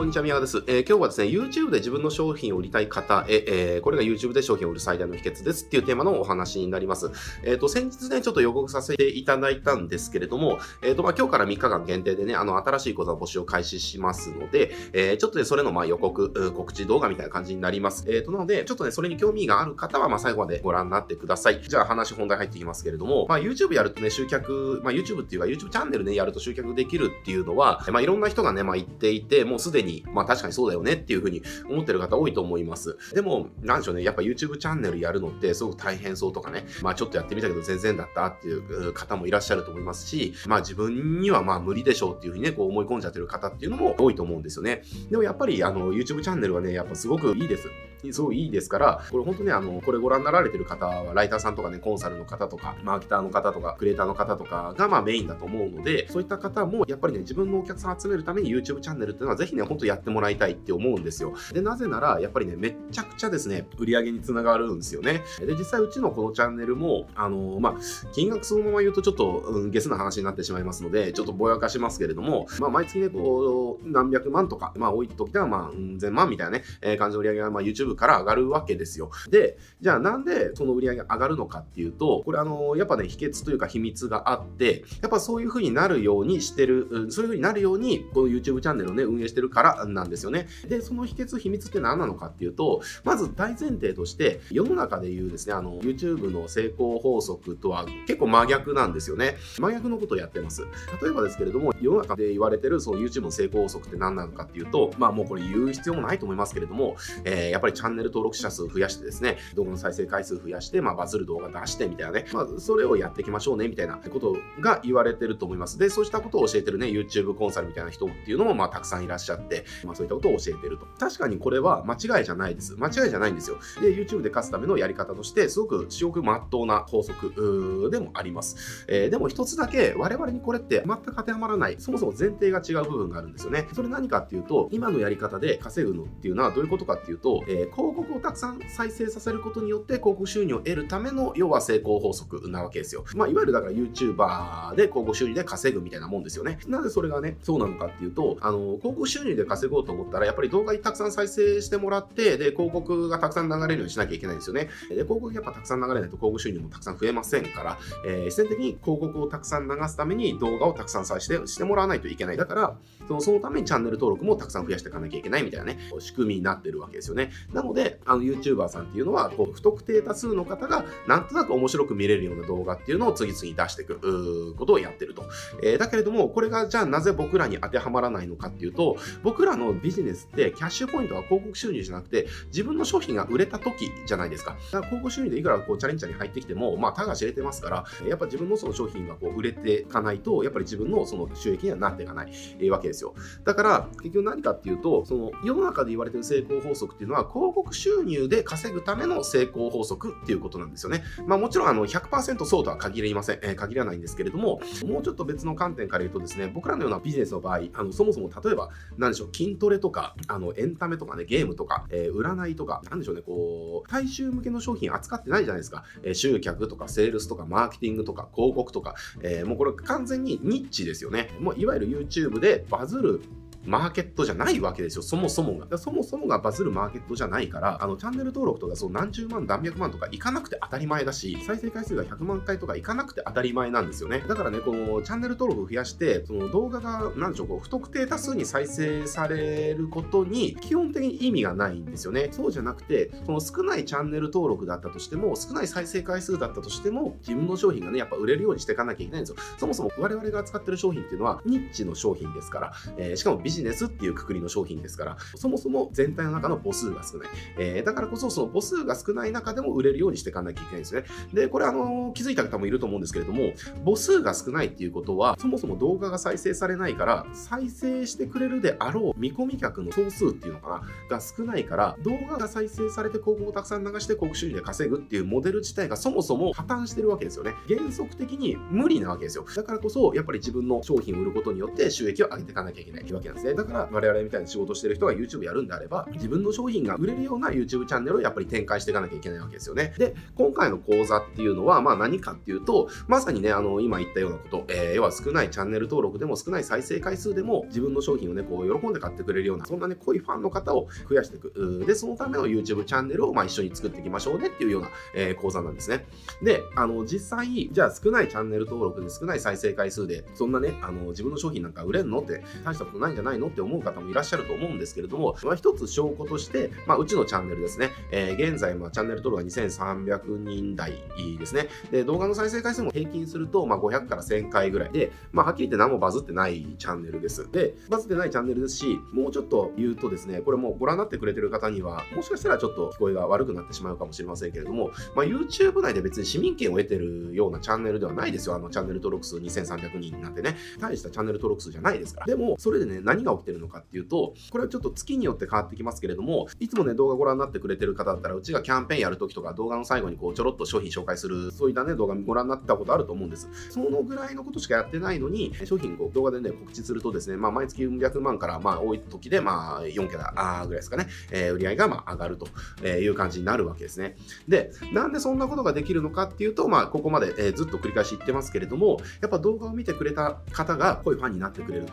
こんにちは、宮川です。えー、今日はですね、YouTube で自分の商品を売りたい方へ、えー、これが YouTube で商品を売る最大の秘訣ですっていうテーマのお話になります。えっ、ー、と、先日ね、ちょっと予告させていただいたんですけれども、えっ、と、まあ、今日から3日間限定でね、あの、新しい講座の募集を開始しますので、えちょっとね、それのま予告、告知動画みたいな感じになります。えっ、と、なので、ちょっとね、それに興味がある方は、ま最後までご覧になってください。じゃあ、話本題入っていきますけれども、まあ、YouTube やるとね、集客、まあ、YouTube っていうか、YouTube チャンネルね、やると集客できるっていうのは、まあ、いろんな人がね、まあ、言っていて、もうすでに、まあ、確かにそうだよねっていうふうに思ってる方多いと思います。でも、なんでしょうね、やっぱ YouTube チャンネルやるのってすごく大変そうとかね、まあちょっとやってみたけど全然だったっていう方もいらっしゃると思いますし、まあ自分にはまあ無理でしょうっていうふうにね、こう思い込んじゃってる方っていうのも多いと思うんですよね。でもやっぱりあの YouTube チャンネルはね、やっぱすごくいいです。すごいいいですから、これ本当ね、あの、これご覧になられてる方は、ライターさんとかね、コンサルの方とか、マーケターの方とか、クリエイターの方とかが、まあメインだと思うので、そういった方も、やっぱりね、自分のお客さん集めるために YouTube チャンネルっていうのは、ぜひね、本当やってもらいたいって思うんですよ。で、なぜなら、やっぱりね、めちゃくちゃですね、売り上げにつながるんですよね。で、実際うちのこのチャンネルも、あのまあ、金額そのまま言うとちょっと、うん、ゲスな話になってしまいますので、ちょっとぼやかしますけれども、まあ、毎月ね、こう、何百万とか、まあ、多い時では、まあ、うん千万みたいなね、えー、感じの売り上げが、まあ、YouTube から上がるわけですよ。で、じゃあなんでその売り上げ上がるのかっていうと、これあの、やっぱね、秘訣というか秘密があって、やっぱそういう風になるようにしてる、そういう風になるように、この YouTube チャンネルをね、運営してるからなんですよね。で、その秘訣、秘密って何なのかっていうと、まず大前提として、世の中でいうですね、あの、YouTube の成功法則とは結構真逆なんですよね。真逆のことをやってます。例えばですけれども、世の中で言われてるその YouTube の成功法則って何なのかっていうと、まあもうこれ言う必要もないと思いますけれども、えー、やっぱりチャンネル登録者数増やしてですね、動画の再生回数増やして、まあバズる動画出してみたいなね、まあそれをやっていきましょうねみたいなことが言われてると思います。で、そうしたことを教えてるね、YouTube コンサルみたいな人っていうのもまあたくさんいらっしゃって、まあそういったことを教えてると。確かにこれは間違いじゃないです。間違いじゃないんですよ。で、YouTube で勝つためのやり方として、すごく至極真っ当な法則でもあります。えー、でも一つだけ、我々にこれって全く当てはまらない、そもそも前提が違う部分があるんですよね。それ何かっていうと、今のやり方で稼ぐのっていうのはどういうことかっていうと、えー、広告をたくさん再生させることによって広告収入を得るための、要は成功法則なわけですよ。まあ、いわゆるだから YouTuber で広告収入で稼ぐみたいなもんですよね。なぜそれがね、そうなのかっていうと、あの、広告収入で稼ごうと思ったら、やっぱり動画にたくさん再生してもらって、で、広告がたくさん流れるようにしなきゃいけないんですよね。で、広告やっぱたくさん流れないと広告収入もたくさん増えませんから、えー、必然的に広告をたくさん流すために動画をたくさん再生してもらわないといけない。だから、そのそのためにチャンネル登録もたくさん増やしていかなきゃいけないみたいなね、仕組みになってるわけですよね。なので、あの YouTuber さんっていうのは、こう不特定多数の方がなんとなく面白く見れるような動画っていうのを次々出していくことをやってると。えー、だけれども、これがじゃあなぜ僕らに当てはまらないのかっていうと、僕らのビジネスってキャッシュポイントは広告収入じゃなくて、自分の商品が売れた時じゃないですか。だから広告収入でいくらこうチャレンジャーに入ってきても、まあ、たが知れてますから、やっぱ自分のその商品がこう売れていかないと、やっぱり自分のその収益にはなっていかない、えー、わけですよ。だから、結局何かっていうと、その世の中で言われてる成功法則っていうのは、広広告収入で稼ぐための成功法則っていうことなんですよね。まあもちろんあの100%そうとは限りません、えー、限らないんですけれども、もうちょっと別の観点から言うとですね、僕らのようなビジネスの場合、あのそもそも例えば、なんでしょう、筋トレとか、あのエンタメとかね、ゲームとか、えー、占いとか、なんでしょうね、こう、大衆向けの商品扱ってないじゃないですか。えー、集客とか、セールスとか、マーケティングとか、広告とか、え、もうこれ完全にニッチですよね。もういわゆる YouTube でバズるマーケットじゃないわけですよ、そもそもが。そもそもがバズるマーケットじゃないから、あの、チャンネル登録とか、そう何十万、何百万とかいかなくて当たり前だし、再生回数が100万回とかいかなくて当たり前なんですよね。だからね、このチャンネル登録を増やして、その動画が、なんでしょう、こう、不特定多数に再生されることに、基本的に意味がないんですよね。そうじゃなくて、その少ないチャンネル登録だったとしても、少ない再生回数だったとしても、自分の商品がね、やっぱ売れるようにしていかなきゃいけないんですよ。そもそも我々が扱ってる商品っていうのは、ニッチの商品ですから、えー、しかもビジネスジネスっていうくくりの商品ですから、そもそも全体の中の母数が少ない。えー、だからこそ、その母数が少ない中でも売れるようにしていかなきゃいけないんですね。で、これあの、気づいた方もいると思うんですけれども、母数が少ないっていうことは、そもそも動画が再生されないから、再生してくれるであろう見込み客の総数っていうのかな、が少ないから、動画が再生されて広告をたくさん流して広告収入で稼ぐっていうモデル自体がそもそも破綻してるわけですよね。原則的に無理なわけですよ。だからこそ、やっぱり自分の商品を売ることによって収益を上げていかなきゃいけないわけなんです。ですね。だから我々みたいな仕事してる人が YouTube やるんであれば、自分の商品が売れるような YouTube チャンネルをやっぱり展開していかなきゃいけないわけですよね。で、今回の講座っていうのは、まあ何かっていうと、まさにね、あの、今言ったようなこと、えー、要は少ないチャンネル登録でも少ない再生回数でも自分の商品をね、こう喜んで買ってくれるような、そんなね、濃いファンの方を増やしていく。で、そのための YouTube チャンネルをまあ一緒に作っていきましょうねっていうような、えー、講座なんですね。で、あの、実際、じゃあ少ないチャンネル登録で少ない再生回数で、そんなね、あの、自分の商品なんか売れんのって大したことないんじゃないないの？って思う方もいらっしゃると思うんですけれども、まあ、一つ証拠として、まあ、うちのチャンネルですね、えー、現在、まあ、チャンネル登録が2300人台ですね。で、動画の再生回数も平均すると、まあ、500から1000回ぐらいで、まあ、はっきり言って何もバズってないチャンネルです。で、バズってないチャンネルですし、もうちょっと言うとですね、これもうご覧になってくれてる方には、もしかしたらちょっと聞こえが悪くなってしまうかもしれませんけれども、まあ、YouTube 内で別に市民権を得てるようなチャンネルではないですよ。あの、チャンネル登録数2300人なんてね。大したチャンネル登録数じゃないですから。でも、それでね、何何が起きてるのかっていうと、これはちょっと月によって変わってきますけれども、いつもね、動画ご覧になってくれてる方だったら、うちがキャンペーンやるときとか、動画の最後にこう、ちょろっと商品紹介する、そういったね、動画ご覧になってたことあると思うんです。そのぐらいのことしかやってないのに、商品を動画でね、告知するとですね、まあ、毎月400万から、まあ、多い時で、まあ、4桁ぐらいですかね、えー、売り上げが、まあ、上がるという感じになるわけですね。で、なんでそんなことができるのかっていうと、まあ、ここまで、えー、ずっと繰り返し言ってますけれども、やっぱ動画を見てくれた方が濃いファンになってくれる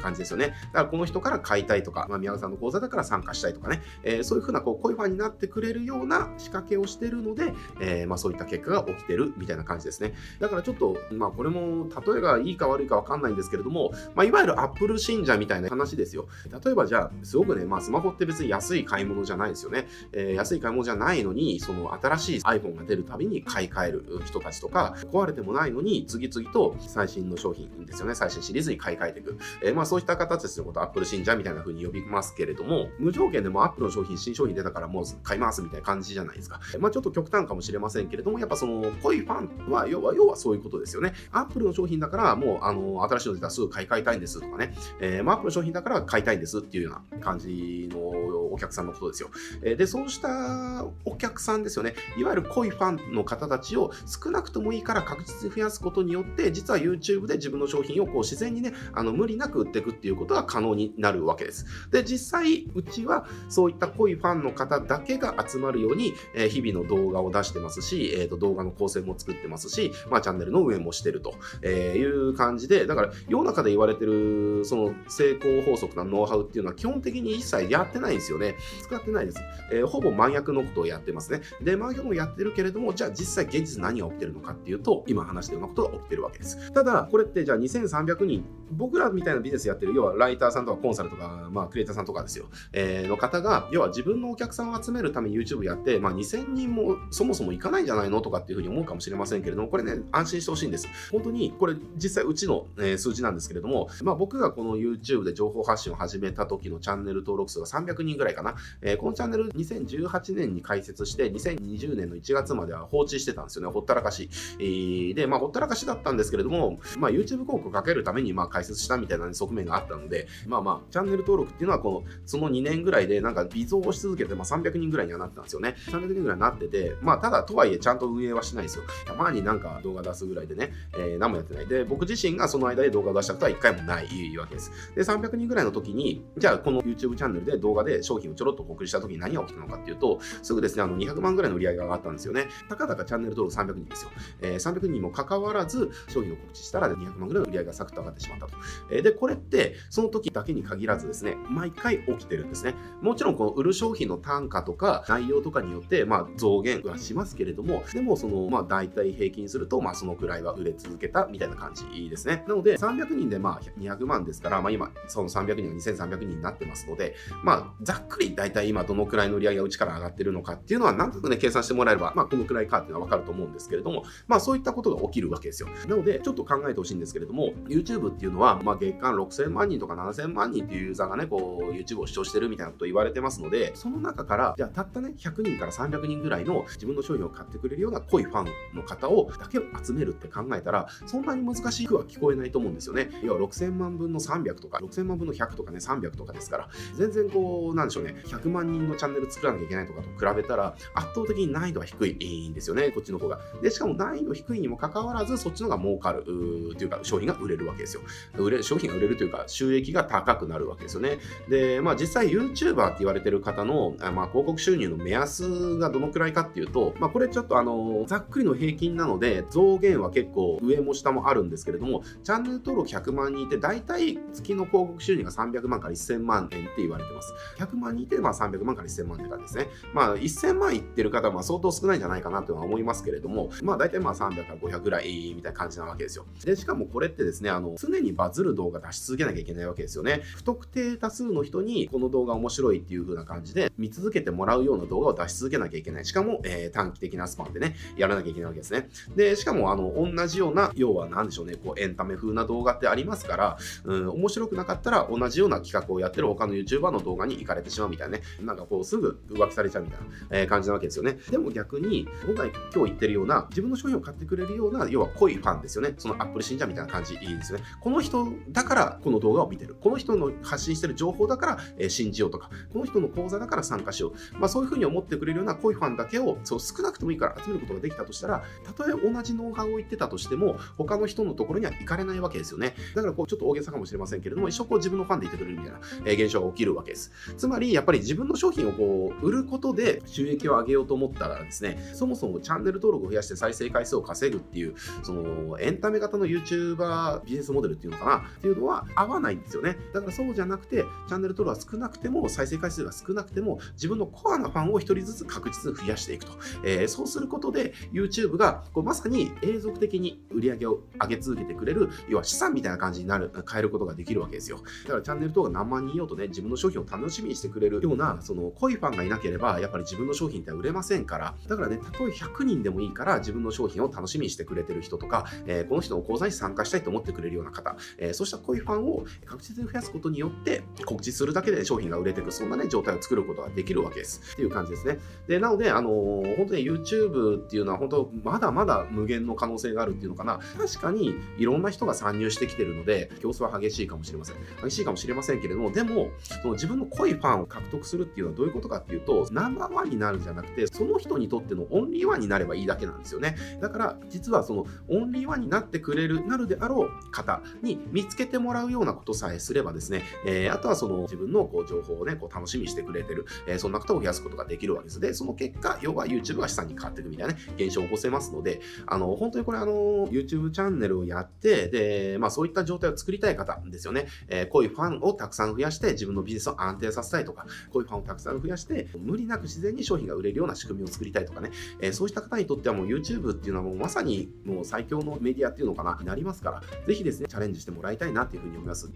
感じですよね。だからこの人から買いたいとか、まあ、宮川さんの講座だから参加したいとかね、えー、そういうふうなこう濃いファンになってくれるような仕掛けをしてるので、えー、まあ、そういった結果が起きてるみたいな感じですね。だからちょっと、まあ、これも例えがいいか悪いかわかんないんですけれども、まあ、いわゆる Apple 信者みたいな話ですよ。例えばじゃあ、すごくね、まあ、スマホって別に安い買い物じゃないですよね。えー、安い買い物じゃないのに、その新しい iPhone が出るたびに買い替える人たちとか、壊れてもないのに次々と最新の商品ですよね、最新シリーズに買い替えていく。えー、まあそういった形ですのこと、Apple 信者みたいな風に呼びますけれども、無条件でも Apple の商品、新商品出たからもう買いますみたいな感じじゃないですか。まあちょっと極端かもしれませんけれども、やっぱその濃いファンは、要は、要はそういうことですよね。Apple の商品だからもう、あの、新しいの出たらすぐ買い替えたいんですとかね、えー、まあ Apple の商品だから買いたいんですっていうような感じのお客さんのことですよ。えー、で、そうしたお客さんですよね。いわゆる濃いファンの方たちを少なくともいいから確実に増やすことによって、実は YouTube で自分の商品をこう自然にね、あの無理なく売っていくっていうことが可能になるわけです。で、実際、うちはそういった濃いファンの方だけが集まるように、えー、日々の動画を出してますし、えー、と動画の構成も作ってますし、まあ、チャンネルの運営もしてるとえいう感じで、だから世の中で言われてるその成功法則なノウハウっていうのは基本的に一切やってないんですよね。使ってないです。えー、ほぼ真逆のことをやってますね。で、真逆もやってるけれども、じゃあ実際現実何が起きてるのかっていうと、今話したようなことが起きてるわけです。ただ、これってじゃあ2300人、僕らみたいなビジネスやってる、要はライターさんとかコンサルとか、まあクリエイターさんとかですよ、えー、の方が、要は自分のお客さんを集めるために YouTube やって、まあ2000人もそもそもいかないんじゃないのとかっていうふうに思うかもしれませんけれども、これね、安心してほしいんです。本当に、これ実際うちの、えー、数字なんですけれども、まあ僕がこの YouTube で情報発信を始めた時のチャンネル登録数が300人ぐらいかな。えー、このチャンネル2018年に開設して、2020年の1月までは放置してたんですよね。ほったらかし。えー、で、まあほったらかしだったんですけれども、まあ YouTube 広告かけるためにまあ開設したみたいな側面があったので、まあまあ、チャンネル登録っていうのはこの、その2年ぐらいでなんか微増し続けて、まあ300人ぐらいにはなってたんですよね。300人ぐらいになってて、まあただとはいえちゃんと運営はしないですよ。たまになんか動画出すぐらいでね、えー、何もやってない。で、僕自身がその間で動画出したことは1回もないわけです。で、300人ぐらいの時に、じゃあこの YouTube チャンネルで動画で商品をちょろっと告知した時に何が起きたのかっていうと、すぐですね、あの200万ぐらいの売り上げが上がったんですよね。たかだかチャンネル登録300人ですよ。えー、300人にもかかわらず、商品を告知したら200万ぐらいの売り上げがサクッと上がってしまったと。えー、で、これって、その時だけに限らずですね、毎回起きてるんですね。もちろんこの売る商品の単価とか内容とかによって、まあ増減はしますけれども、でもその、まあ大体平均すると、まあそのくらいは売れ続けたみたいな感じですね。なので、300人でまあ200万ですから、まあ今、その300人が2300人になってますので、まあざっくり大体今どのくらいの売り上げがうちから上がってるのかっていうのは、なんとなくね、計算してもらえれば、まあこのくらいかっていうのはわかると思うんですけれども、まあそういったことが起きるわけですよ。なので、ちょっと考えてほしいんですけれども、YouTube っていうのは、まあ月間6000万人とか7000万人っていうユーザーがね、こう YouTube を視聴してるみたいなこと言われてますので、その中から、じゃあたったね、100人から300人ぐらいの自分の商品を買ってくれるような濃いファンの方をだけを集めるって考えたら、そんなに難しくは聞こえないと思うんですよね。要は6000万分の300とか、6000万分の100とかね、300とかですから、全然こう、なんでしょうね、100万人のチャンネル作らなきゃいけないとかと比べたら、圧倒的に難易度は低いんですよね、こっちの方が。で、しかも難易度低いにもかかわらず、そっちの方が儲かる、というか、商品が売れるわけですよ。売れ商品が売れるというか、収益が高くなるわけですよね。で、まあ実際 YouTuber って言われてる方の、まあ広告収入の目安がどのくらいかっていうと、まあこれちょっとあの、ざっくりの平均なので、増減は結構上も下もあるんですけれども、チャンネル登録100万人いて、大体月の広告収入が300万から1000万円って言われてます。100万人いて、まあ300万から1000万って感じですね。まあ1000万いってる方は相当少ないんじゃないかなとは思いますけれども、まあ大体まあ300から500ぐらいみたいな感じなわけですよ。で、しかもこれってですね、あの、常にバズる動画出し続けなきゃいけないわけですよね。不特定多数の人にこの動画面白いっていう風な感じで見続けてもらうような動画を出し続けなきゃいけない。しかも、えー、短期的なスパンでね、やらなきゃいけないわけですね。で、しかも、あの、同じような、要は何でしょうね、こう、エンタメ風な動画ってありますから、うん、面白くなかったら同じような企画をやってる他の YouTuber の動画に行かれてしまうみたいなね、なんかこう、すぐ浮気されちゃうみたいな、えー、感じなわけですよね。でも逆に、僕が今日言ってるような、自分の商品を買ってくれるような、要は濃いファンですよね。そのアップル信者みたいな感じいいですよね。この人だからこの動画を見てる。この人の発信してる情報だから、え、信じようとか、この人の講座だから参加しよう。まあそういうふうに思ってくれるような濃いファンだけを、そう少なくともいいから集めることができたとしたら、たとえ同じノウハウを言ってたとしても、他の人のところには行かれないわけですよね。だからこう、ちょっと大げさかもしれませんけれども、一生こう自分のファンでいてくれるみたいな、え、現象が起きるわけです。つまり、やっぱり自分の商品をこう、売ることで収益を上げようと思ったらですね、そもそもチャンネル登録を増やして再生回数を稼ぐっていう、その、エンタメ型の YouTuber ビジネスモデルっていうのかなっていうのは合わないんですよね。だからそうじゃなくて、チャンネル登録は少なくても、再生回数が少なくても、自分のコアなファンを一人ずつ確実に増やしていくと。えー、そうすることで、YouTube がこうまさに永続的に売り上げを上げ続けてくれる、要は資産みたいな感じになる、変えることができるわけですよ。だからチャンネル登録何万人いようとね、自分の商品を楽しみにしてくれるような、その濃いファンがいなければ、やっぱり自分の商品って売れませんから、だからね、たとえ100人でもいいから、自分の商品を楽しみにしてくれてる人とか、えー、この人の講座に参加したいと思ってくれるような方、えー、そうした濃いファンを確実に増やすことによって、告知するだけで商品が売れていく、そんなね、状態を作ることができるわけです。っていう感じですね。で、なので、あのー、本当に YouTube っていうのは本当、まだまだ無限の可能性があるっていうのかな。確かに、いろんな人が参入してきてるので、競争は激しいかもしれません。激しいかもしれませんけれども、でも、その自分の濃いファンを獲得するっていうのはどういうことかっていうと、ナンバーワンになるんじゃなくて、その人にとってのオンリーワンになればいいだけなんですよね。だから、実はそのオンリーワンになってくれる、なるであろう方に見つけてもらうようなことさえすればですね、え、あとはその自分のこう情報をね、こう楽しみにしてくれてる、え、そんな方を増やすことができるわけです。で、その結果、要は YouTube が資産に変わっていくみたいなね、現象を起こせますので、あの、本当にこれあの、YouTube チャンネルをやって、で、まあそういった状態を作りたい方ですよね。え、こういうファンをたくさん増やして、自分のビジネスを安定させたいとか、こういうファンをたくさん増やして、無理なく自然に商品が売れるような仕組みを作りたいとかね、え、そうした方にとってはもう YouTube っていうのはもうまさにもう最強のメディアっていうのかな、になりますから、ぜひですね、チャレンジしてもらいたいなっていうふうに思います。